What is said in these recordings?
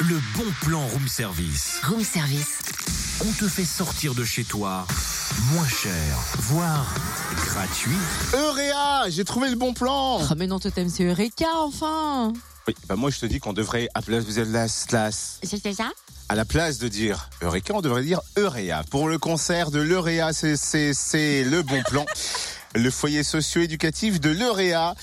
Le bon plan room service. Room service. On te fait sortir de chez toi moins cher, voire gratuit. Euréa, j'ai trouvé le bon plan. Oh, mais non, Totem, c'est Eureka, enfin. Oui, bah moi je te dis qu'on devrait à place de la. C'est ça À la place de dire Eureka, on devrait dire Euréa. Pour le concert de c'est c'est le bon plan. Le foyer socio-éducatif de l'Euréa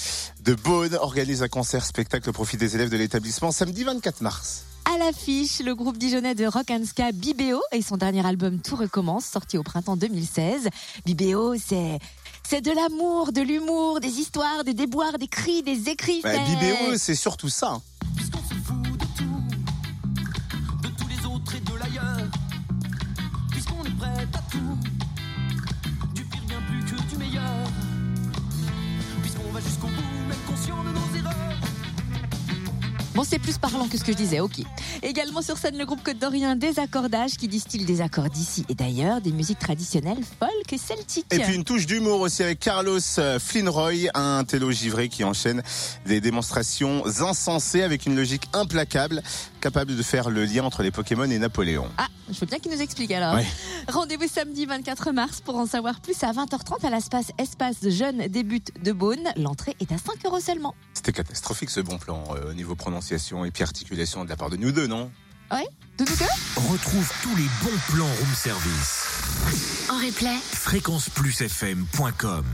de Beaune organise un concert spectacle au profit des élèves de l'établissement samedi 24 mars. À l'affiche, le groupe dijonnais de rock and ska Bibéo et son dernier album Tout recommence, sorti au printemps 2016. Bibéo, c'est c'est de l'amour, de l'humour, des histoires, des déboires, des cris, des écrits. Bah, c'est- Bibéo, c'est surtout ça. Puisqu'on se fout de tout, de tous les autres et de l'ailleurs. Puisqu'on est prêt à tout, Bon, c'est plus parlant que ce que je disais, ok. Également sur scène, le groupe Côte d'Orient Désaccordage qui distille des accords d'ici et d'ailleurs, des musiques traditionnelles folk et celtiques. Et puis une touche d'humour aussi avec Carlos euh, Flinroy, un télo givré qui enchaîne des démonstrations insensées avec une logique implacable, capable de faire le lien entre les Pokémon et Napoléon. Ah, je veux bien qu'il nous explique alors. Ouais. Rendez-vous samedi 24 mars pour en savoir plus à 20h30 à l'espace Espace Jeunes Débute de Beaune. L'entrée est à 5 euros seulement. C'était catastrophique ce bon plan euh, au niveau prononciation et puis articulation de la part de nous deux, non? De tout cœur Retrouve tous les bons plans room service. En replay, Fréquenceplusfm.com